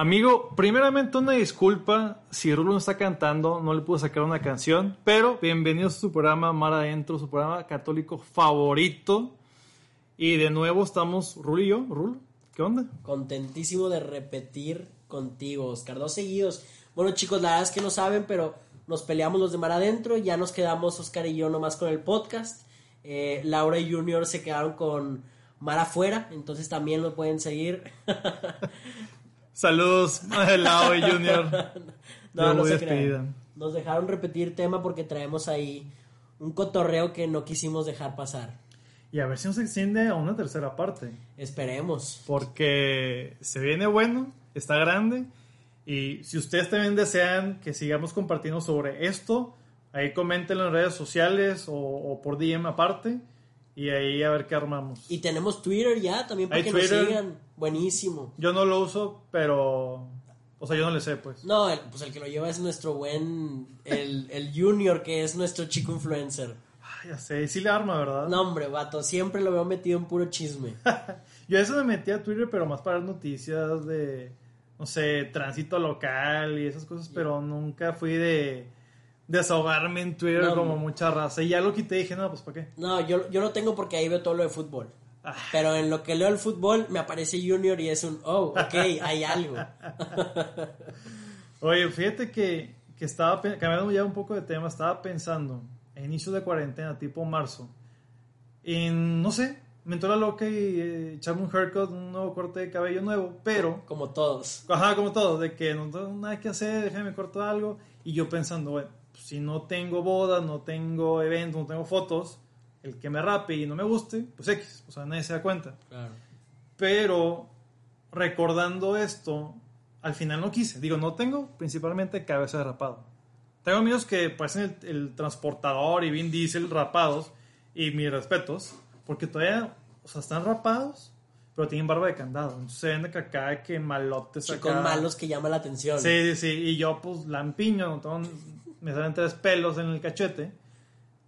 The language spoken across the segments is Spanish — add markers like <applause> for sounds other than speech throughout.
Amigo, primeramente una disculpa si Rulo no está cantando, no le pude sacar una canción, pero bienvenidos a su programa Mar Adentro, su programa católico favorito. Y de nuevo estamos Rulo y yo. Rulo, ¿qué onda? Contentísimo de repetir contigo, Oscar. Dos seguidos. Bueno, chicos, la verdad es que no saben, pero nos peleamos los de Mar Adentro. Ya nos quedamos Oscar y yo nomás con el podcast. Eh, Laura y Junior se quedaron con Mar afuera, entonces también lo pueden seguir. <laughs> Saludos, <laughs> Lau y Junior. no, no se crean. Nos dejaron repetir tema porque traemos ahí un cotorreo que no quisimos dejar pasar. Y a ver si nos extiende a una tercera parte. Esperemos. Porque se viene bueno, está grande. Y si ustedes también desean que sigamos compartiendo sobre esto, ahí coméntenlo en redes sociales o, o por DM aparte. Y ahí a ver qué armamos. Y tenemos Twitter ya también para que nos sigan. Buenísimo. Yo no lo uso, pero. O sea, yo no le sé, pues. No, pues el que lo lleva es nuestro buen. El, el Junior, que es nuestro chico influencer. Ay, ya sé, sí le arma, ¿verdad? No, hombre, vato, siempre lo veo metido en puro chisme. <laughs> yo eso me metí a Twitter, pero más para noticias de. No sé, tránsito local y esas cosas, pero nunca fui de desahogarme en Twitter como mucha raza. Y ya lo quité y dije, no, pues ¿para qué? No, yo, yo lo tengo porque ahí veo todo lo de fútbol. Ah. Pero en lo que leo el fútbol me aparece Junior y es un, oh, ok, hay algo. <laughs> Oye, fíjate que, que estaba, cambiando ya un poco de tema, estaba pensando, a inicio de cuarentena, tipo marzo, en, no sé, me entró la loca y eh, echarme un haircut, un nuevo corte de cabello nuevo, pero... Como todos. Ajá, como todos, de que no tengo nada que hacer, déjame corto algo. Y yo pensando, bueno, si no tengo bodas, no tengo eventos, no tengo fotos, el que me rape y no me guste, pues X, o sea, nadie se da cuenta. Claro. Pero recordando esto, al final no quise. Digo, no tengo principalmente cabeza de rapado. Tengo amigos que parecen el, transportador y Vin Diesel rapados, y mis respetos, porque todavía, o sea, están rapados, pero tienen barba de candado. Entonces se ven de acá que malotes Chicos malos que llama la atención. Sí, sí, sí. Y yo, pues, lampiño, tengo me salen tres pelos en el cachete,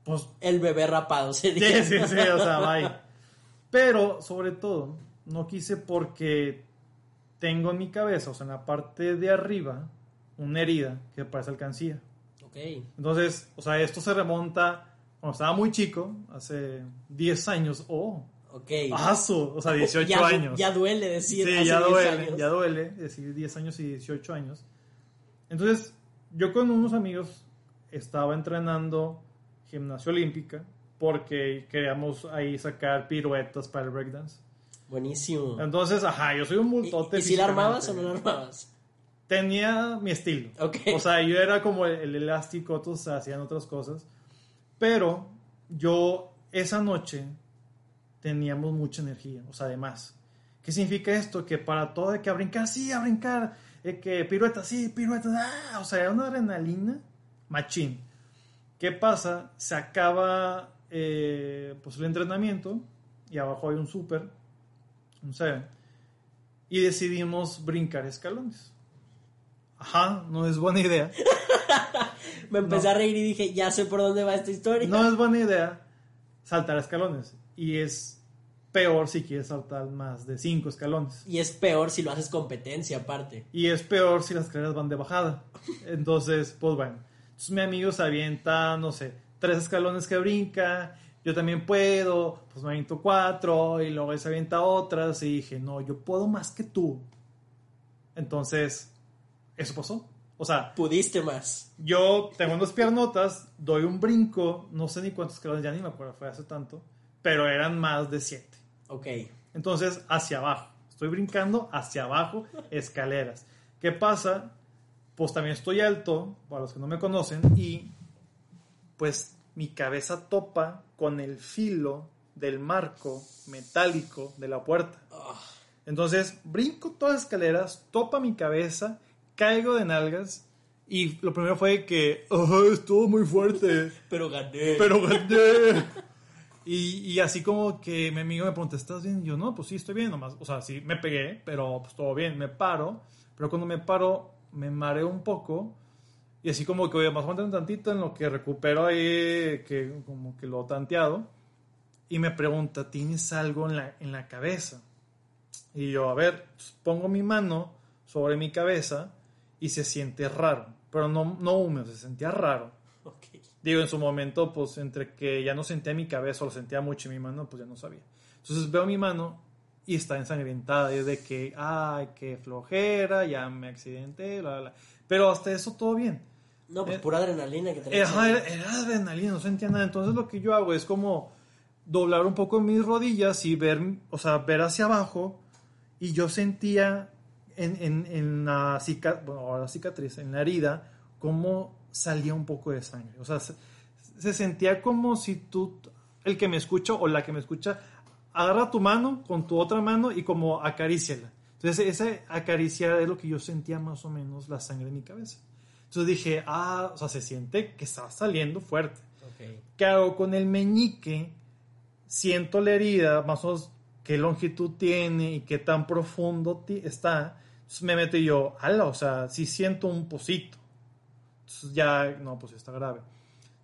pues... El bebé rapado sería. Sí, sí, sí, o sea, <laughs> bye. Pero, sobre todo, no quise porque tengo en mi cabeza, o sea, en la parte de arriba, una herida que parece alcancía. Ok. Entonces, o sea, esto se remonta cuando estaba muy chico, hace 10 años, oh. Ok. Paso, o sea, 18 años. Ya duele decir. Sí, ya duele, ya duele decir 10 años y 18 años. Entonces, yo con unos amigos estaba entrenando gimnasia olímpica porque queríamos ahí sacar piruetas para el breakdance. Buenísimo. Entonces, ajá, yo soy un multote. ¿Y, si la armabas o no la armabas? Tenía mi estilo. O sea, yo era como el, elástico, otros hacían otras cosas. Pero yo esa noche teníamos mucha energía, o sea, además. ¿Qué significa esto? Que para todo hay que brincar, sí, a brincar que pirueta, sí, pirueta, ah, o sea, una adrenalina machín. ¿Qué pasa? Se acaba eh, pues el entrenamiento y abajo hay un super, un seven, y decidimos brincar escalones. Ajá, no es buena idea. <laughs> Me empecé a reír y dije, ya sé por dónde va esta historia. No es buena idea saltar escalones. Y es peor si quieres saltar más de cinco escalones. Y es peor si lo haces competencia aparte. Y es peor si las escaleras van de bajada. Entonces, pues bueno. Entonces mi amigo se avienta, no sé, tres escalones que brinca. Yo también puedo, pues me aviento cuatro y luego él se avienta otras y dije, no, yo puedo más que tú. Entonces, eso pasó. O sea, pudiste más. Yo tengo unas piernotas, doy un brinco, no sé ni cuántos escalones, ya ni me acuerdo, fue hace tanto, pero eran más de siete. Ok. Entonces, hacia abajo. Estoy brincando hacia abajo, <laughs> escaleras. ¿Qué pasa? Pues también estoy alto, para los que no me conocen, y pues mi cabeza topa con el filo del marco metálico de la puerta. Ah. Entonces, brinco todas las escaleras, topa mi cabeza, caigo de nalgas y lo primero fue que, oh, estuvo muy fuerte. <laughs> Pero gané. Pero gané. <laughs> Y, así como que mi amigo me pregunta, ¿estás bien? Y yo, no, pues sí, estoy bien nomás. O sea, sí, me pegué, pero pues todo bien, me paro. Pero cuando me paro, me mareo un poco. Y así como que, oye, más un tantito en lo que recupero ahí, que como que lo tanteado. Y me pregunta, ¿tienes algo en la, en la cabeza? Y yo, a ver, pongo mi mano sobre mi cabeza y se siente raro, pero no, no húmedo, se sentía raro. Digo, en su momento, pues entre que ya no sentía mi cabeza o lo sentía mucho en mi mano, pues ya no sabía. Entonces veo mi mano y está ensangrentada. Y es de que, ay, qué flojera, ya me accidenté, bla, bla. Pero hasta eso todo bien. No, pues eh, pura adrenalina que te era, era, adrenalina, no sentía nada. Entonces lo que yo hago es como doblar un poco mis rodillas y ver, o sea, ver hacia abajo. Y yo sentía en, en, en la, cicatriz, bueno, la cicatriz, en la herida, como salía un poco de sangre. O sea, se, sentía como si tú, el que me escucha o la que me escucha, agarra tu mano con tu otra mano y como acaríciala. Entonces, esa acariciar es lo que yo sentía más o menos la sangre en mi cabeza. Entonces dije, ah, o sea, se siente que está saliendo fuerte. Okay. ¿Qué hago con el meñique? Siento la herida, más o menos qué longitud tiene y qué tan profundo está. Entonces me meto yo, ala, o sea, si siento un pocito ya, no, pues está grave.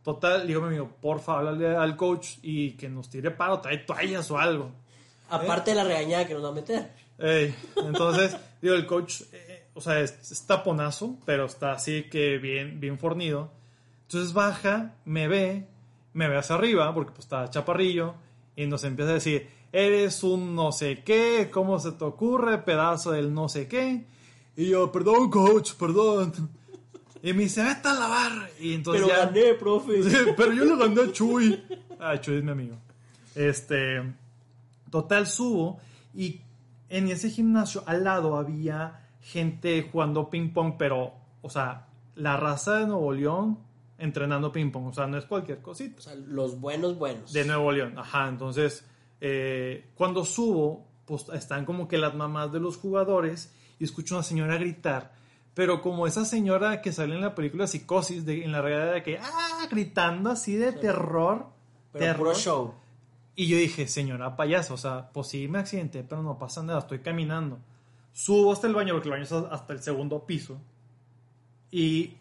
Total, digo, mi amigo, porfa, háblale al coach y que nos tire paro, trae toallas o algo. Aparte de la regañada que nos va a meter. entonces, <laughs> digo, el coach, eh, o sea, es, taponazo, pero está así que bien, bien fornido. Entonces baja, me ve, me ve hacia arriba, porque pues está chaparrillo, y nos empieza a decir, eres un no sé qué, ¿cómo se te ocurre? Pedazo del no sé qué. Y yo, perdón, coach, perdón. Y me dice, vete a lavar. Y entonces pero gané, profe. <laughs> pero yo le gané a Chuy. Ah, Chuy es mi amigo. Este, total subo y en ese gimnasio al lado había gente jugando ping pong, pero, o sea, la raza de Nuevo León entrenando ping pong, o sea, no es cualquier cosita. O sea, los buenos, buenos. De Nuevo León, ajá. Entonces, eh, cuando subo, pues están como que las mamás de los jugadores y escucho a una señora gritar pero como esa señora que sale en la película Psicosis, de, en la realidad de que, ah, gritando así de terror. Pero terror. show. Y yo dije, señora payaso, o sea, pues sí me accidenté, pero no pasa nada, estoy caminando. Subo hasta el baño, porque el baño está hasta el segundo piso. Y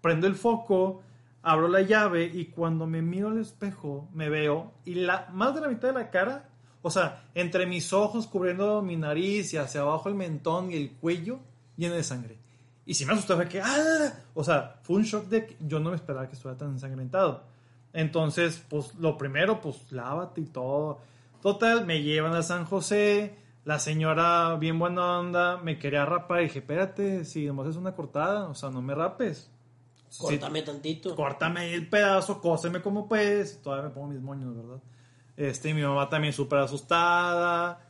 prendo el foco, abro la llave y cuando me miro al espejo, me veo y la, más de la mitad de la cara, o sea, entre mis ojos cubriendo mi nariz y hacia abajo el mentón y el cuello, lleno de sangre. Y si me asustó fue que, ¡ah! O sea, fue un shock de que yo no me esperaba que estuviera tan ensangrentado. Entonces, pues lo primero, pues lávate y todo. Total, me llevan a San José. La señora, bien buena onda, me quería rapar. Y dije, espérate, si nomás es una cortada, o sea, no me rapes. Córtame tantito. Córtame el pedazo, cóseme como puedes. Todavía me pongo mis moños, ¿verdad? Este, y mi mamá también súper asustada.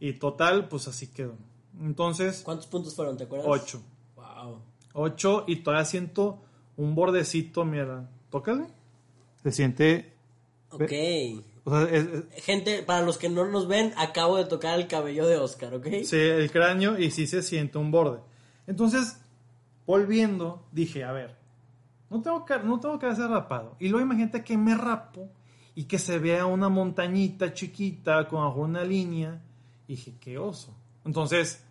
Y total, pues así quedó. Entonces. ¿Cuántos puntos fueron, te acuerdas? Ocho. 8 y todavía siento un bordecito, mira, tócale. Se siente... Ok. Gente, para los que no nos ven, acabo de tocar el cabello de Oscar, ¿ok? Sí, el cráneo y sí se siente un borde. Entonces, volviendo, dije, a ver, no tengo que, no tengo que hacer rapado. Y luego imagínate que me rapo y que se vea una montañita chiquita con una línea. Y dije, qué oso. Entonces,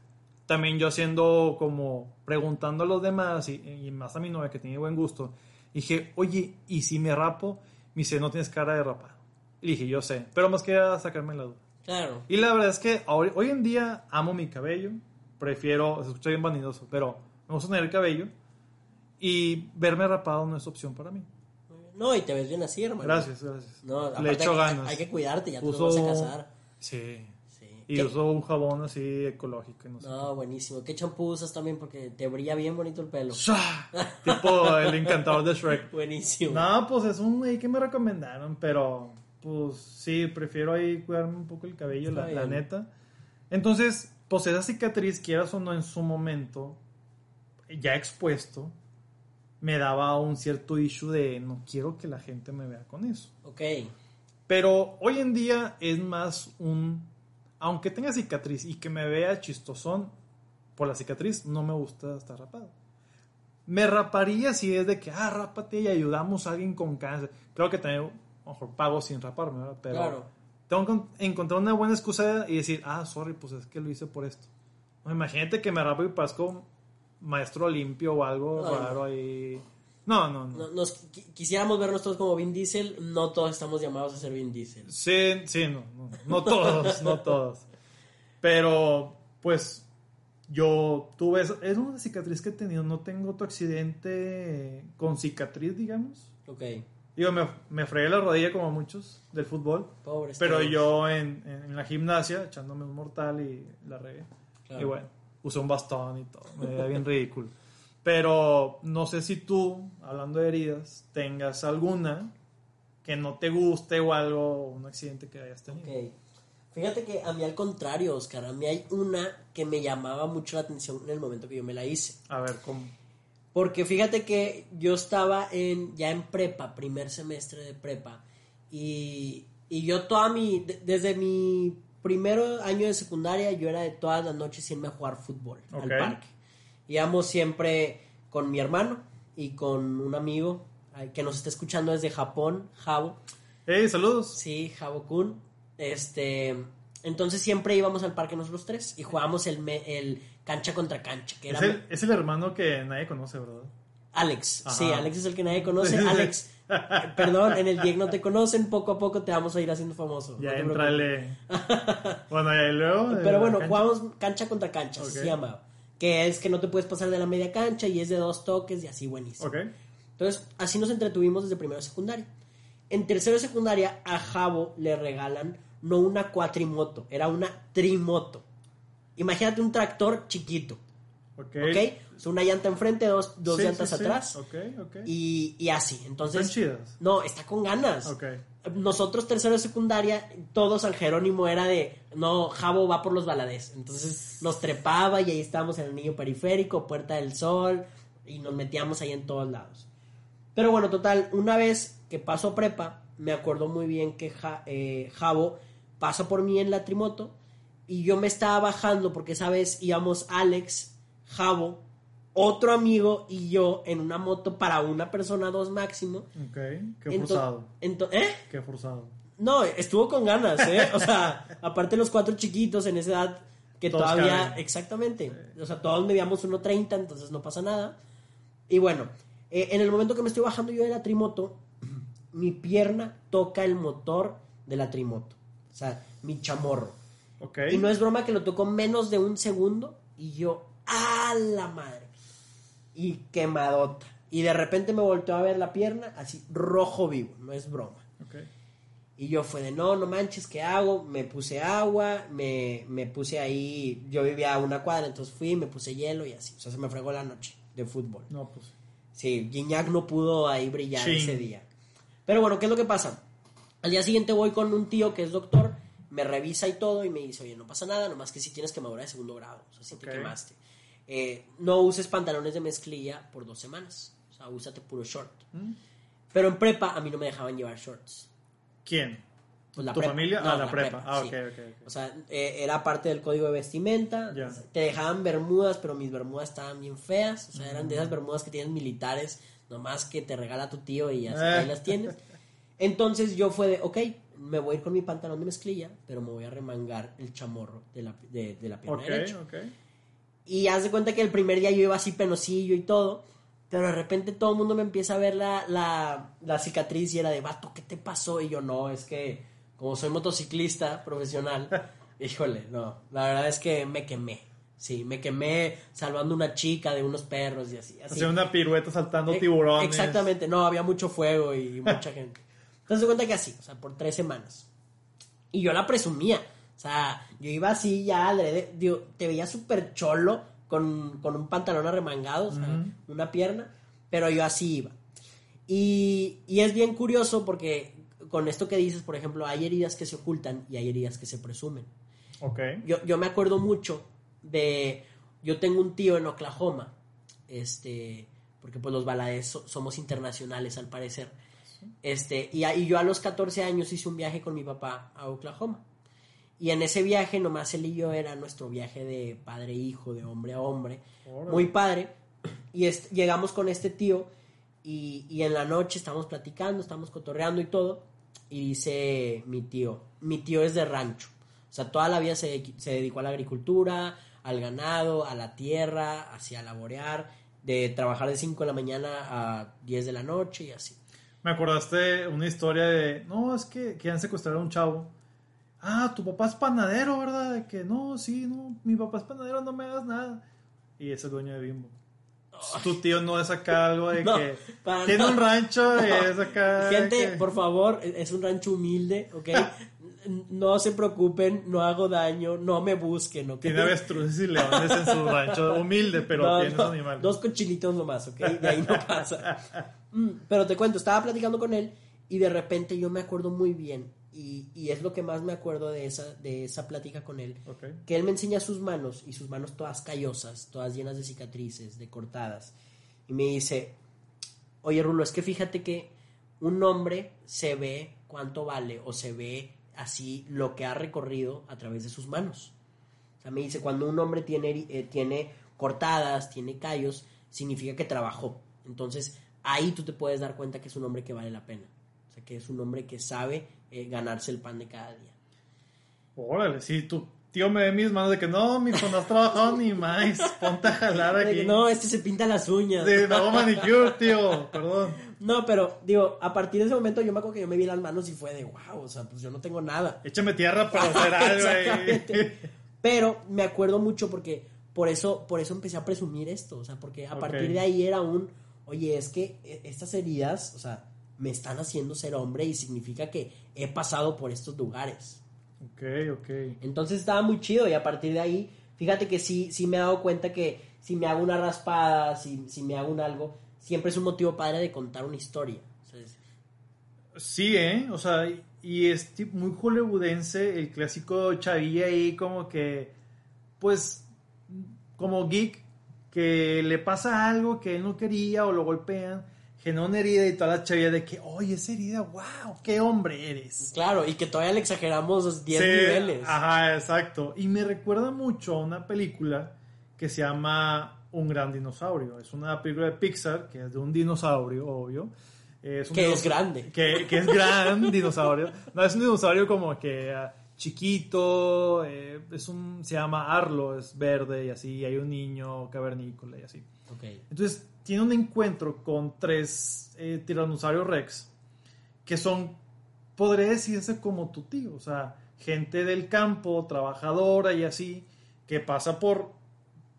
también yo haciendo como preguntando a los demás y, más a mi novia que tiene buen gusto, dije, oye, ¿y si me rapo? Me dice, no tienes cara de rapado. Y dije, yo sé, pero más que sacarme la duda. Claro. Y la verdad es que hoy, hoy en día amo mi cabello, prefiero, se escucha bien vanidoso, pero me gusta tener el cabello y verme rapado no es opción para mí. No, y te ves bien así, hermano. Gracias, gracias. Le echo ganas. Hay que cuidarte, ya te vas a casar. Sí. Y uso un jabón así ecológico. No, no buenísimo. ¿Qué champú usas también? Porque te brilla bien bonito el pelo. tipo el encantador de Shrek. <laughs> Buenísimo. No, pues es un ahí que me recomendaron, pero pues sí, prefiero ahí cuidarme un poco el cabello, la, la, neta. Entonces, pues esa cicatriz, quieras o no, en su momento, ya expuesto, me daba un cierto issue de no quiero que la gente me vea con eso. Ok. Pero hoy en día es más un aunque tenga cicatriz y que me vea chistosón por la cicatriz, no me gusta estar rapado. Me raparía si es de que, ah, rápate y ayudamos a alguien con cáncer. Creo que también, mejor pago sin raparme, ¿verdad? Pero tengo que encontrar una buena excusa y decir, ah, sorry, pues es que lo hice por esto. imagínate que me rapo y pasco maestro limpio o algo raro ahí. No, no, no. Nos, quisiéramos vernos todos como Vin Diesel, no todos estamos llamados a ser Vin Diesel. Sí, sí, no, no, todos, no todos. Pero, pues, yo tuve, es una cicatriz que he tenido, no tengo otro accidente con cicatriz, digamos. Ok. Digo, me, me fregué la rodilla como muchos del fútbol. Pobre pero yo en, en, la gimnasia, echándome un mortal y la regué. Y bueno, usé un bastón y todo, me veía bien ridículo. Pero no sé si tú, hablando de heridas, tengas alguna que no te guste o algo, un accidente que hayas tenido. Ok. Fíjate que a mí al contrario, Oscar, a mí hay una que me llamaba mucho la atención en el momento que yo me la hice. A ver, ¿cómo? Porque fíjate que yo estaba en, ya en prepa, primer semestre de prepa, y, y yo toda mi, desde mi primer año de secundaria, yo era de todas las noches irme a jugar fútbol al parque. Íbamos siempre con mi hermano y con un amigo que nos está escuchando desde Japón, Javo. Hey, saludos. Sí, Javo Kun. Este, entonces siempre íbamos al parque nosotros tres y jugábamos el, el cancha contra cancha. Que era... es, el, hermano que nadie conoce, ¿verdad? Alex, sí, Alex es el que nadie conoce. <laughs> Alex, perdón, en el DIEC no te conocen, poco a poco te vamos a ir haciendo famoso. Ya entrale. <laughs> bueno, y luego. Pero bueno, jugamos cancha contra cancha, se llama. Que es que no te puedes pasar de la media cancha y es de dos toques y así buenísimo. Entonces, así nos entretuvimos desde primero a secundaria. En tercero de secundaria, a Javo le regalan no una cuatrimoto, era una trimoto. Imagínate un tractor chiquito. Ok. una llanta enfrente, dos, dos llantas atrás. Y, y, así. Entonces. ¿Están chidas? No, está con ganas. Nosotros, tercero de secundaria, todo San Jerónimo era de. No, Javo va por los baladés. Entonces nos trepaba y ahí estábamos en el niño periférico, Puerta del Sol. Y nos metíamos ahí en todos lados. Pero bueno, total, una vez que paso prepa, me acuerdo muy bien que eh, Javo pasa por mí en la trimoto y yo me estaba bajando porque, ¿sabes? Íbamos Alex, Javo, otro amigo y yo en una moto para una persona, dos máximo. Ok, qué forzado. ¿Eh? Qué forzado. No, estuvo con ganas, ¿eh? O sea, <laughs> aparte los cuatro chiquitos en esa edad que todavía, exactamente, o sea, todos medíamos 1.30, entonces no pasa nada. Y bueno, eh, en el momento que me estoy bajando yo de la trimoto, <clears throat> mi pierna toca el motor de la trimoto. O sea, mi chamorro. Y no es broma que lo tocó menos de un segundo y yo, ¡a la madre! Y quemadota. Y de repente me volteó a ver la pierna, así rojo vivo, no es broma. Y yo fue de, no, no manches, ¿qué hago? Me puse agua, me, me puse ahí, yo vivía a una cuadra, entonces fui, me puse hielo y así. O sea, se me fregó la noche de fútbol. No, pues. Sí, Gignac no pudo ahí brillar ese día. Pero bueno, ¿qué es lo que pasa? Al día siguiente voy con un tío que es doctor, me revisa y todo y me dice, oye, no pasa nada, nomás que si tienes quemadura de segundo grado, o sea, si te quemaste. Eh, no uses pantalones de mezclilla por dos semanas, o sea, úsate puro short. Mm. Pero en prepa a mí no me dejaban llevar shorts. ¿Quién? Pues la ¿Tu familia? ah, la, prepa. Ah, ok, ok. O sea, eh, era parte del código de vestimenta. Te dejaban bermudas, pero mis bermudas estaban bien feas. O sea, eran de esas bermudas que tienen militares, nomás que te regala tu tío y así ahí las tienes. Entonces yo fue de, ok, me voy a ir con mi pantalón de mezclilla, pero me voy a remangar el chamorro de la, de, de la pierna derecha. Y haz de cuenta que el primer día yo iba así penosillo y todo, pero de repente todo el mundo me empieza a ver la, la, la cicatriz y era de, vato, ¿qué te pasó? Y yo, no, es que como soy motociclista profesional, <laughs> híjole, no, la verdad es que me quemé. Sí, me quemé salvando una chica de unos perros y así. así. Hacía una pirueta saltando tiburones. Exactamente, no, había mucho fuego y <laughs> mucha gente. Entonces, cuenta que así, o sea, por tres semanas. Y yo la presumía. O sea, yo iba así ya digo, te veía súper cholo con, un pantalón arremangado, o sea, una pierna, pero yo así iba. Y, y es bien curioso porque con esto que dices, por ejemplo, hay heridas que se ocultan y hay heridas que se presumen. Ok. Yo, yo me acuerdo mucho de, yo tengo un tío en Oklahoma, este, porque pues los balades somos internacionales al parecer. Este, y, y, yo a los 14 años hice un viaje con mi papá a Oklahoma. Y en ese viaje, nomás él y yo era nuestro viaje de padre e hijo, de hombre a hombre. Muy padre. Y llegamos con este tío y, y, en la noche estamos platicando, estamos cotorreando y todo. Y dice mi tío, mi tío es de rancho. O sea, toda la vida se, se dedicó a la agricultura, al ganado, a la tierra, hacia laborear, de trabajar de 5 de la mañana a 10 de la noche y así. Me acordaste una historia de, no, es que han secuestrado a un chavo. Ah, tu papá es panadero, ¿verdad? De que no, sí, no, mi papá es panadero, no me hagas nada. Y es el dueño de Bimbo. Tu tío no es acá algo de <laughs> que tiene un rancho y es acá. Gente, por favor, es un rancho humilde, ¿ok? <laughs> no se preocupen, no hago daño, no me busquen, ¿ok? Tiene avestruces y leones en su rancho, humilde, pero tiene animales. Dos cochinitos nomás, ¿ok? De ahí no pasa. <laughs> Mm, pero te cuento, estaba platicando con él y de repente yo me acuerdo muy bien, y, y es lo que más me acuerdo de esa, de esa plática con él, que él me enseña sus manos, y sus manos todas callosas, todas llenas de cicatrices, de cortadas, y me dice, oye Rulo, es que fíjate que un hombre se ve cuánto vale, o se ve así lo que ha recorrido a través de sus manos. O sea, me dice, cuando un hombre tiene, eh, tiene cortadas, tiene callos, significa que trabajó. Entonces, ahí tú te puedes dar cuenta que es un hombre que vale la pena que es un hombre que sabe eh, ganarse el pan de cada día. Órale, sí, tu tío me ve mis manos de que no, mi hijo, no has trabajado ni más, ponte a jalar aquí. no, este se pinta las uñas. Sí, no manicure, tío, perdón. No, pero digo, a partir de ese momento yo me acuerdo que yo me vi las manos y fue de wow, o sea, pues yo no tengo nada. Échame tierra para hacer algo. <laughs> pero me acuerdo mucho porque por eso, por eso empecé a presumir esto, o sea, porque a partir de ahí era un, oye, es que e, estas heridas, o sea, me están haciendo ser hombre y significa que he pasado por estos lugares. Ok, ok. Entonces estaba muy chido y a partir de ahí, fíjate que sí, sí me he dado cuenta que si me hago una raspada, si, si me hago un algo, siempre es un motivo padre de contar una historia. Sí, ¿eh? O sea, y es muy hollywoodense el clásico chavilla ahí como que, pues, como geek, que le pasa algo que él no quería o lo golpean genera una herida y toda la chavilla de que, oye, esa herida, wow, qué hombre eres. Claro, y que todavía le exageramos 10 niveles. Ajá, exacto. Y me recuerda mucho a una película que se llama Un gran dinosaurio. Es una película de Pixar que es de un dinosaurio, obvio. Es que es grande. Que, que, es gran <laughs> dinosaurio. No, es un dinosaurio como que ah, chiquito, eh, es un, se llama Arlo, es verde y así, hay un niño cavernícola y así. Okay. Entonces, tiene un encuentro con tres eh, tiranosaurios rex que son, podría decirse como tu tío, o sea, gente del campo, trabajadora y así, que pasa por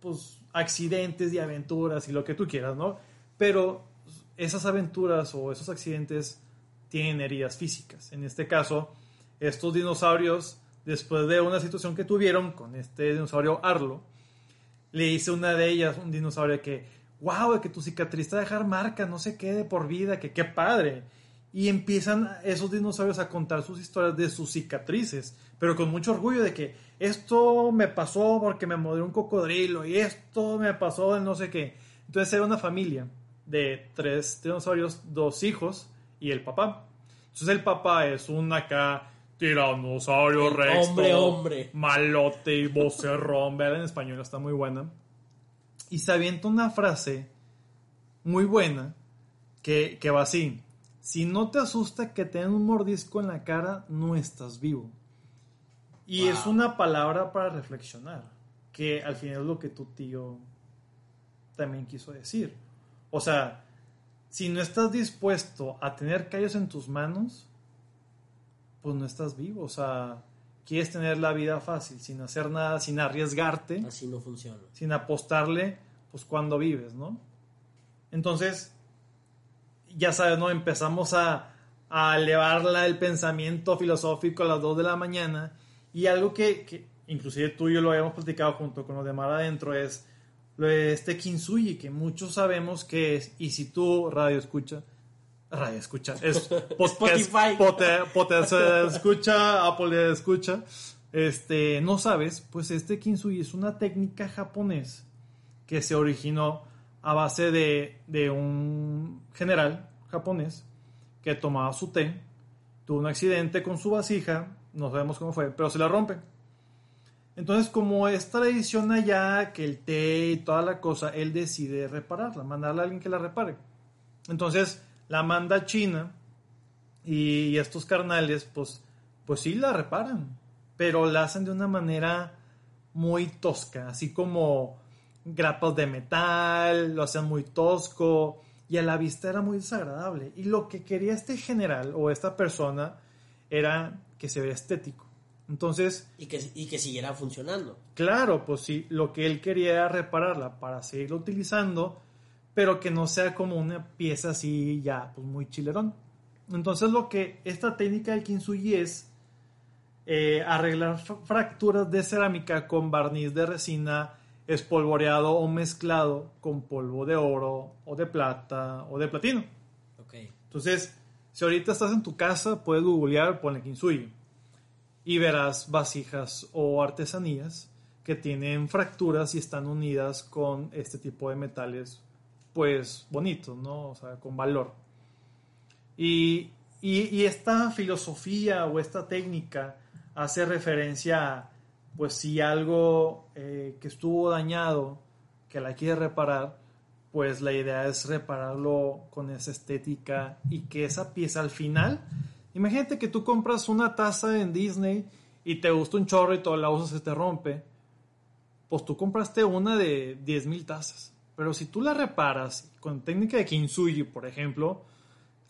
pues, accidentes y aventuras y lo que tú quieras, ¿no? Pero esas aventuras o esos accidentes tienen heridas físicas. En este caso, estos dinosaurios, después de una situación que tuvieron con este dinosaurio Arlo, le hice una de ellas, un dinosaurio que wow, que tu cicatriz te va a dejar marca, no se quede por vida, que qué padre. Y empiezan esos dinosaurios a contar sus historias de sus cicatrices, pero con mucho orgullo de que esto me pasó porque me mordió un cocodrilo y esto me pasó de no sé qué. Entonces era una familia de tres dinosaurios, dos hijos y el papá. Entonces el papá es un acá tiranosaurio rex. Hombre, hombre. Malote y vocerrón. Vean en español, está muy buena y se avienta una frase muy buena que, va así. Si no te asusta que te den un mordisco en la cara, no estás vivo. Y es una palabra para reflexionar, que al final es lo que tu tío también quiso decir. O sea, si no estás dispuesto a tener callos en tus manos, pues no estás vivo. O sea, quieres tener la vida fácil, sin hacer nada, sin arriesgarte. Así no funciona. Sin apostarle, pues cuando vives, ¿no? Entonces, ya sabes, ¿no? Empezamos a, a elevarla el pensamiento filosófico a las 2 de la mañana y algo que, que inclusive tú y yo lo habíamos platicado junto con los de Mar Adentro es lo de este Kintsugi, que muchos sabemos que es, y si tú radio escucha, radio escucha, <laughs> es Spotify, escucha, Apple escucha, este, no sabes, pues este Kintsugi es una técnica japonesa que se originó a base de, un general japonés que tomaba su té, tuvo un accidente con su vasija, no sabemos cómo fue, pero se la rompe. Entonces, como es tradición allá, que el té y toda la cosa, él decide repararla, mandarle a alguien que la repare. Entonces, la manda a China y estos carnales, pues, pues sí la reparan, pero la hacen de una manera muy tosca, así como grapas de metal, lo hacían muy tosco y a la vista era muy desagradable. Y lo que quería este general o esta persona era que se vea estético. Entonces... Y que, y que siguiera funcionando. Claro, pues sí, lo que él quería era repararla para seguirla utilizando, pero que no sea como una pieza así ya, pues muy chilerón. Entonces lo que esta técnica del kintsugi es eh, arreglar fracturas de cerámica con barniz de resina espolvoreado o mezclado con polvo de oro o de plata o de platino. Okay. Entonces, si ahorita estás en tu casa, puedes googlear, ponle kintsugi y verás vasijas o artesanías que tienen fracturas y están unidas con este tipo de metales, pues bonitos, ¿no? O sea, con valor. Y, y, esta filosofía o esta técnica hace referencia a, pues si algo eh, que estuvo dañado, que la quiere reparar, pues la idea es repararlo con esa estética y que esa pieza al final Imagínate que tú compras una taza en Disney y te gusta un chorro y toda la usa se te rompe. Pues tú compraste una de 10.000 tazas. Pero si tú la reparas con técnica de kintsugi, por ejemplo,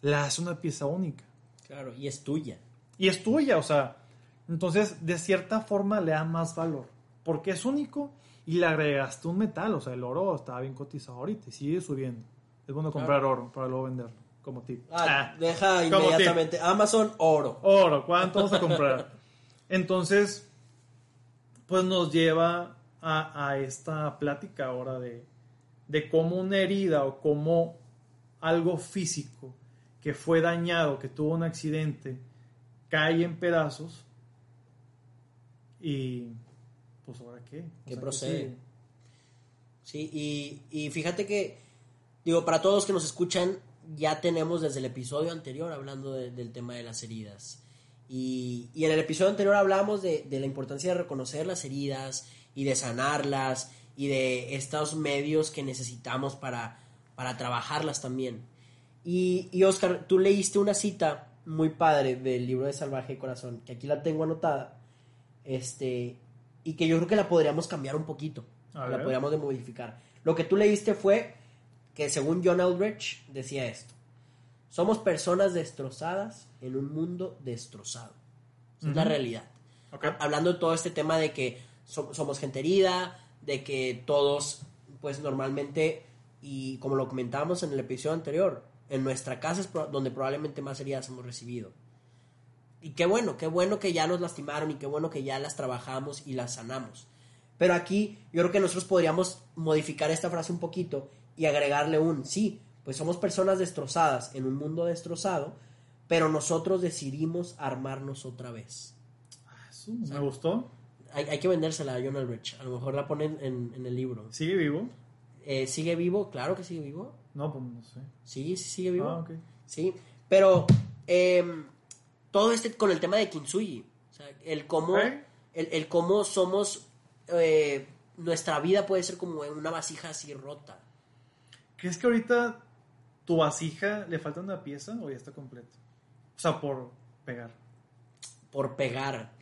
la hace una pieza única. Claro, y es tuya. Y es tuya, o sea, entonces de cierta forma le da más valor. Porque es único y le agregaste un metal, o sea, el oro estaba bien cotizado ahorita y sigue subiendo. Es bueno comprar oro para luego venderlo como tip. Ah, ah, deja inmediatamente. Amazon, oro. Oro, ¿cuánto vamos a comprar? <laughs> Entonces, pues nos lleva a, esta plática ahora de, de cómo una herida o cómo algo físico que fue dañado, que tuvo un accidente, cae en pedazos y pues ahora qué. ¿Qué procede? Sí, y, y fíjate que, digo, para todos los que nos escuchan, ya tenemos desde el episodio anterior hablando del tema de las heridas. Y, en el episodio anterior hablamos de, la importancia de reconocer las heridas y de sanarlas y de estos medios que necesitamos para, para trabajarlas también. Y, y Oscar, tú leíste una cita muy padre del libro de Salvaje Corazón, que aquí la tengo anotada, este, y que yo creo que la podríamos cambiar un poquito, la podríamos de modificar. Lo que tú leíste fue que según John Eldridge decía esto. Somos personas destrozadas en un mundo destrozado. Es la realidad. Hablando de todo este tema de que somos gente herida, de que todos, pues normalmente, y como lo comentábamos en el episodio anterior, en nuestra casa es donde probablemente más heridas hemos recibido. Y qué bueno, qué bueno que ya nos lastimaron y qué bueno que ya las trabajamos y las sanamos. Pero aquí yo creo que nosotros podríamos modificar esta frase un poquito y agregarle un sí, pues somos personas destrozadas en un mundo destrozado, pero nosotros decidimos armarnos otra vez. Ah, me gustó. Hay, que vendérsela a John Rich. A lo mejor la ponen en, el libro. ¿Sigue vivo? Eh, ¿Sigue vivo? Claro que sigue vivo. No, pues no sé. Sí, sí sigue vivo. Ah, Sí, pero em, todo este con el tema de Kintsugi. O sea, el cómo, ¿Eh? el, cómo somos... Eh, nuestra vida puede ser como una vasija así rota. ¿Crees que ahorita tu vasija le falta una pieza o ya está completo? O sea, por pegar. Por pegar.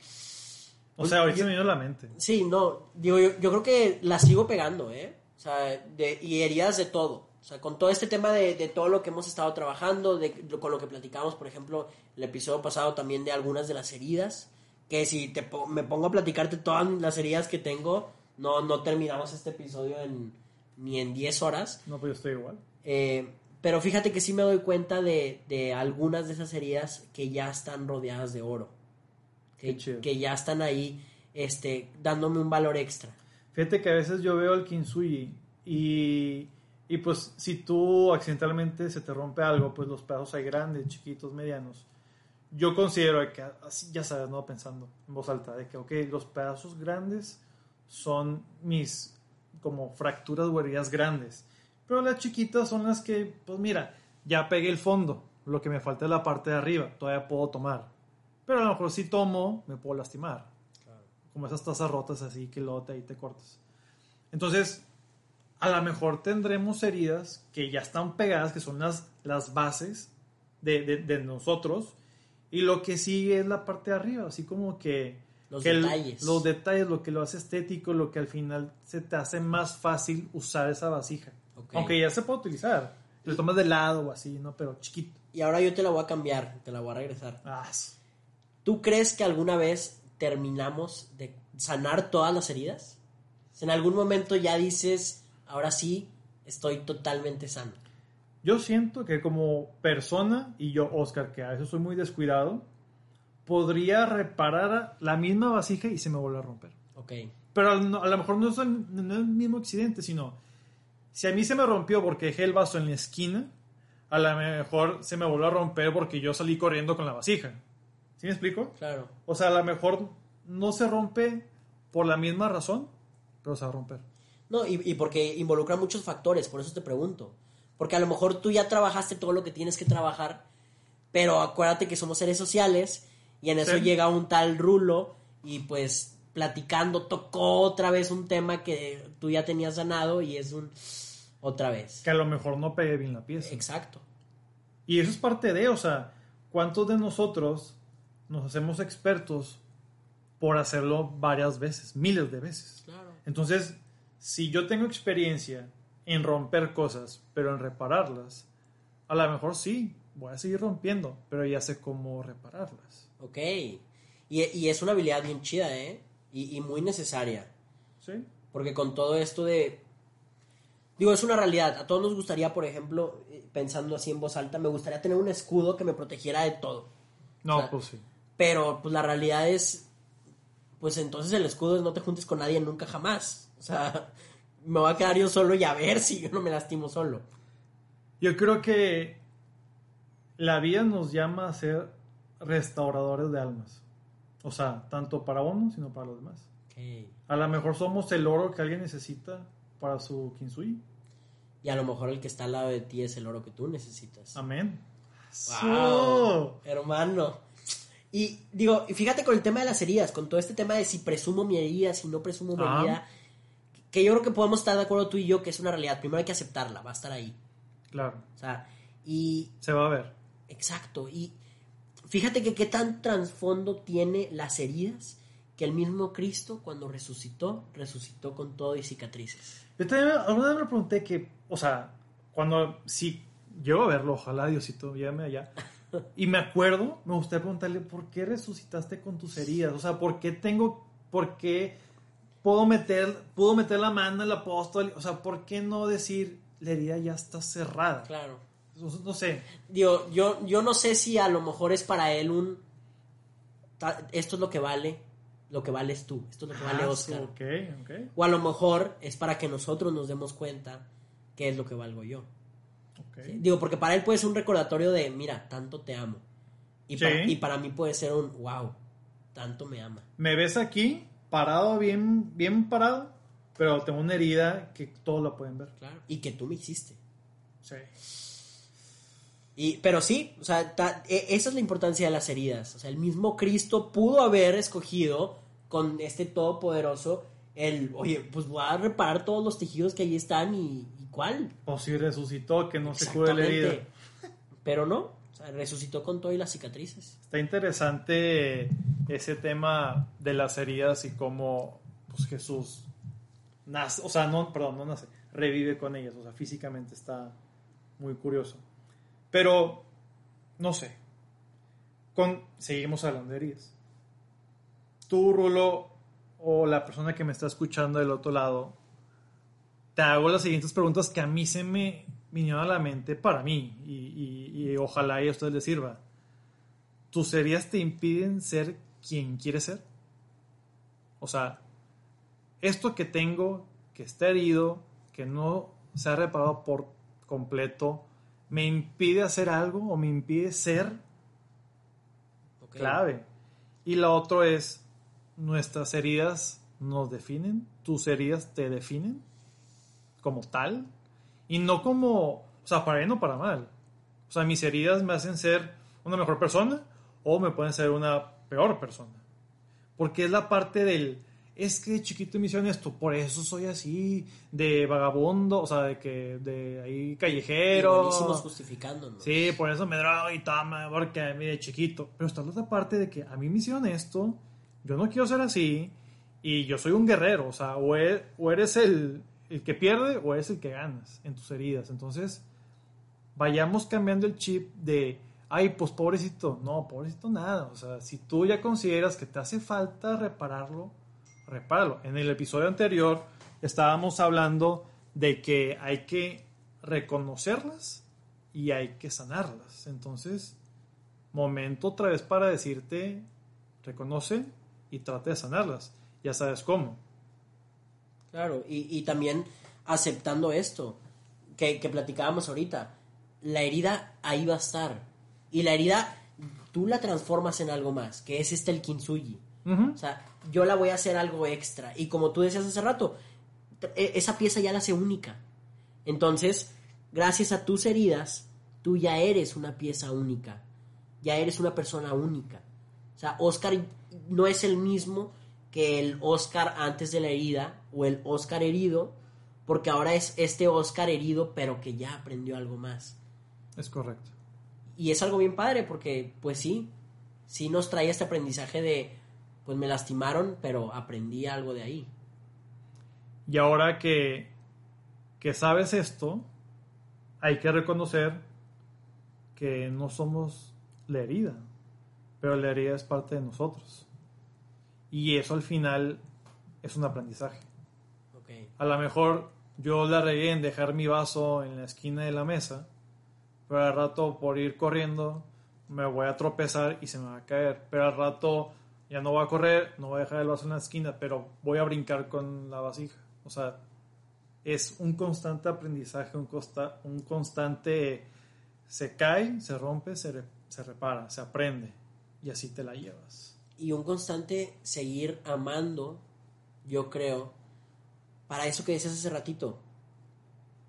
O sea, ahorita me vino la mente. Sí, no. Digo, yo, creo que la sigo pegando, ¿eh? O sea, de, y heridas de todo. O sea, con todo este tema de, todo lo que hemos estado trabajando, de, con lo que platicamos, por ejemplo, el episodio pasado también de algunas de las heridas, que si te, me pongo a platicarte todas las heridas que tengo, no, no terminamos este episodio en, ni en 10 horas. No, pues yo estoy igual. Eh, pero fíjate que sí me doy cuenta de, algunas de esas heridas que ya están rodeadas de oro. Que, que ya están ahí este, dándome un valor extra. Fíjate que a veces yo veo el kintsugi y, y pues si tú accidentalmente se te rompe algo, pues los pedazos hay grandes, chiquitos, medianos. Yo considero que, así ya sabes, no pensando en voz alta, de que, ok, los pedazos grandes son mis como fracturas o heridas grandes. Pero las chiquitas son las que, pues mira, ya pegué el fondo, lo que me falta es la parte de arriba, todavía puedo tomar. Pero a lo mejor si tomo, me puedo lastimar. Como esas tazas rotas así que luego te, ahí te cortas. Entonces, a lo mejor tendremos heridas que ya están pegadas, que son las, las bases de, de, de nosotros. Y lo que sigue es la parte de arriba, así como que los detalles. los detalles, lo que lo hace estético, lo que al final se te hace más fácil usar esa vasija. Aunque ya se puede utilizar. Lo tomas de lado o así, ¿no? Pero chiquito. Y ahora yo te la voy a cambiar, te la voy a regresar. Ah, ¿Tú crees que alguna vez terminamos de sanar todas las heridas? En algún momento ya dices, ahora sí, estoy totalmente sano. Yo siento que como persona, y yo, Oscar, que a veces soy muy descuidado, podría reparar la misma vasija y se me vuelve a romper. Ok. Pero a lo mejor no es, el, no es el mismo accidente, sino si a mí se me rompió porque dejé el vaso en la esquina, a lo mejor se me vuelve a romper porque yo salí corriendo con la vasija. ¿Sí me explico? Claro. O sea, a lo mejor no se rompe por la misma razón, pero se va a romper. No, y, y porque involucra muchos factores, por eso te pregunto. Porque a lo mejor tú ya trabajaste todo lo que tienes que trabajar, pero acuérdate que somos seres sociales y en eso Sí. llega un tal Rulo y pues platicando tocó otra vez un tema que tú ya tenías sanado y es un otra vez. Que a lo mejor no pegué bien la pieza. Exacto. Y eso es parte de, o sea, ¿cuántos de nosotros nos hacemos expertos por hacerlo varias veces, miles de veces? Claro. Entonces, si yo tengo experiencia en romper cosas, pero en repararlas, a lo mejor sí, voy a seguir rompiendo, pero ya sé cómo repararlas. Ok. Y, y es una habilidad bien chida, ¿eh? Y, y muy necesaria. ¿Sí? Porque con todo esto de... Digo, es una realidad. A todos nos gustaría, por ejemplo, eh, pensando así en voz alta, me gustaría tener un escudo que me protegiera de todo. No, O sea, pues sí. Pero pues la realidad es, pues entonces el escudo es no te juntes con nadie nunca jamás. O sea, <laughs> me voy a quedar yo solo y a ver si yo no me lastimo solo. Yo creo que la vida nos llama a ser restauradores de almas. O sea, tanto para uno, sino para los demás. A lo mejor somos el oro que alguien necesita para su kinsui. Y a lo mejor el que está al lado de ti es el oro que tú necesitas. Amén. Wow, hermano. Y digo, y fíjate con el tema de las heridas, con todo este tema de si presumo mi herida, si no presumo mi Ajá. herida, que yo creo que podemos estar de acuerdo tú y yo que es una realidad. Primero hay que aceptarla, va a estar ahí. Claro, O sea, y se va a ver. exacto. Y fíjate que qué tan trasfondo tiene las heridas que el mismo Cristo cuando resucitó, resucitó con todo y cicatrices. Yo también alguna vez me pregunté que, o sea, cuando si llego a verlo, ojalá Diosito, llévame allá. <laughs> Y me acuerdo, me gustaría preguntarle, ¿por qué resucitaste con tus heridas? O sea, ¿por qué tengo, por qué puedo meter, pudo meter la mano el apóstol? O sea, ¿por qué no decir, la herida ya está cerrada? Claro. No, no sé. Digo, yo, yo no sé si a lo mejor es para él un... Esto es lo que vale, lo que vales tú, esto es lo que vale Ah, Oscar. Ok. O a lo mejor es para que nosotros nos demos cuenta qué es lo que valgo yo. Digo, porque para él puede ser un recordatorio de, mira, tanto te amo. Y, Sí. para, y para mí puede ser un, wow, tanto me ama. Me ves aquí, parado, bien, bien parado, pero tengo una herida que todos la pueden ver. Claro. Y que tú me hiciste. Sí. Y, pero sí, o sea, ta- e- esa es la importancia de las heridas. O sea, el mismo Cristo pudo haber escogido con este todopoderoso el, oye, pues voy a reparar todos los tejidos que ahí están y cuál. O si resucitó, que no se cure la herida. Pero no, o sea, resucitó con todo y las cicatrices. Está interesante ese tema de las heridas y cómo pues, Jesús nace, o sea, no, perdón, no nace, revive con ellas, o sea, físicamente está muy curioso. Pero, no sé, con, seguimos hablando de heridas. Tú, Rulo, o la persona que me está escuchando del otro lado, te hago las siguientes preguntas que a mí se me vinieron a la mente para mí y, y- y ojalá y a ustedes les sirva. ¿Tus heridas te impiden ser quien quieres ser? O sea, esto que tengo, que está herido, que no se ha reparado por completo, ¿me impide hacer algo o me impide ser clave? Y la otra es, ¿nuestras heridas nos definen? ¿Tus heridas te definen como tal? Y no como, o sea, para bien o para mal. O sea, mis heridas me hacen ser una mejor persona o me pueden ser una peor persona. Porque es la parte del, es que de chiquito me hicieron esto, por eso soy así, de vagabundo, o sea, de que, de ahí callejero. buenísimos justificándonos. Sí, por eso me drogo y toma, porque a mí de chiquito. Pero está la otra parte de que a mí me hicieron esto, yo no quiero ser así, y yo soy un guerrero, o sea, o e- o eres el, el que pierde o eres el que ganas en tus heridas. Entonces, vayamos cambiando el chip de ay, pues pobrecito. No, pobrecito nada. O sea, si tú ya consideras que te hace falta repararlo, repáralo. En el episodio anterior estábamos hablando de que hay que reconocerlas y hay que sanarlas. Entonces, momento otra vez para decirte, reconoce y trate de sanarlas. Ya sabes cómo. Claro, y, también aceptando esto que, que platicábamos ahorita. La herida ahí va a estar. Y la herida tú la transformas en algo más, que es este el kintsugi. O sea, yo la voy a hacer algo extra. Y como tú decías hace rato, e, esa pieza ya la hace única. Entonces, gracias a tus heridas, tú ya eres una pieza única. Ya eres una persona única. O sea, Oscar no es el mismo que el Oscar antes de la herida o el Oscar herido, porque ahora es este Oscar herido, pero que ya aprendió algo más. Es correcto. Y es algo bien padre, porque, pues sí, sí nos trae este aprendizaje de, pues me lastimaron, pero aprendí algo de ahí. Y ahora que, que sabes esto, hay que reconocer que no somos la herida, pero la herida es parte de nosotros. Y eso al final es un aprendizaje. A lo mejor yo la regué en dejar mi vaso en la esquina de la mesa, pero al rato por ir corriendo me voy a tropezar y se me va a caer. Pero al rato ya no voy a correr, no voy a dejar el vaso en la esquina, pero voy a brincar con la vasija. O sea, es un constante aprendizaje, un, costa, un constante se cae, se rompe, se, se repara, se aprende y así te la llevas. Y un constante seguir amando, yo creo, para eso que decías hace ratito,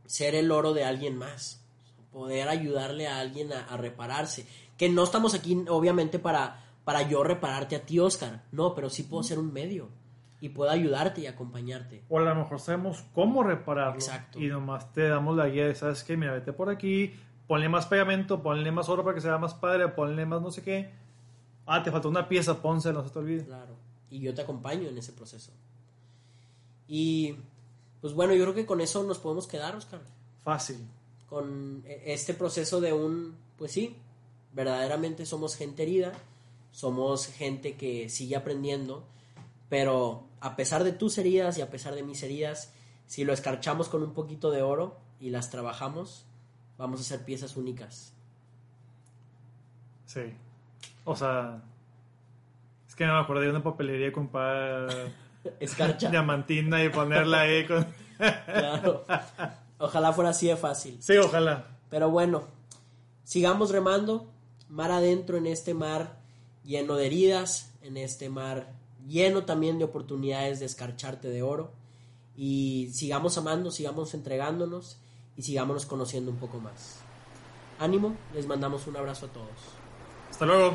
ser el oro de alguien más, poder ayudarle a alguien a repararse. Que no estamos aquí, obviamente, para para yo repararte a ti, Oscar. No, pero sí puedo ser un medio y puedo ayudarte y acompañarte. O a lo mejor sabemos cómo repararlo. Exacto. Y nomás te damos la guía de, ¿sabes qué? Mira, vete por aquí, ponle más pegamento, ponle más oro para que sea más padre, ponle más no sé qué. Ah, te falta una pieza, pónsela, no se te olvide. Claro. Y yo te acompaño en ese proceso. Y pues bueno, yo creo que con eso nos podemos quedar, Oscar. Fácil. Con e, este proceso de un, pues sí, verdaderamente somos gente herida somos gente que sigue aprendiendo, pero a pesar de tus heridas y a pesar de mis heridas, si lo escarchamos con un poquito de oro y las trabajamos, vamos a hacer piezas únicas. Sí. O sea, es que no me acuerdo de una papelería con escarcha diamantina y ponerla ahí con claro. Ojalá fuera así de fácil. Sí, ojalá. Pero bueno, sigamos remando mar adentro en este mar lleno de heridas, en este mar lleno también de oportunidades de escarcharte de oro. Y sigamos amando, sigamos entregándonos y sigámonos conociendo un poco más. Ánimo, les mandamos un abrazo a todos. Hasta luego.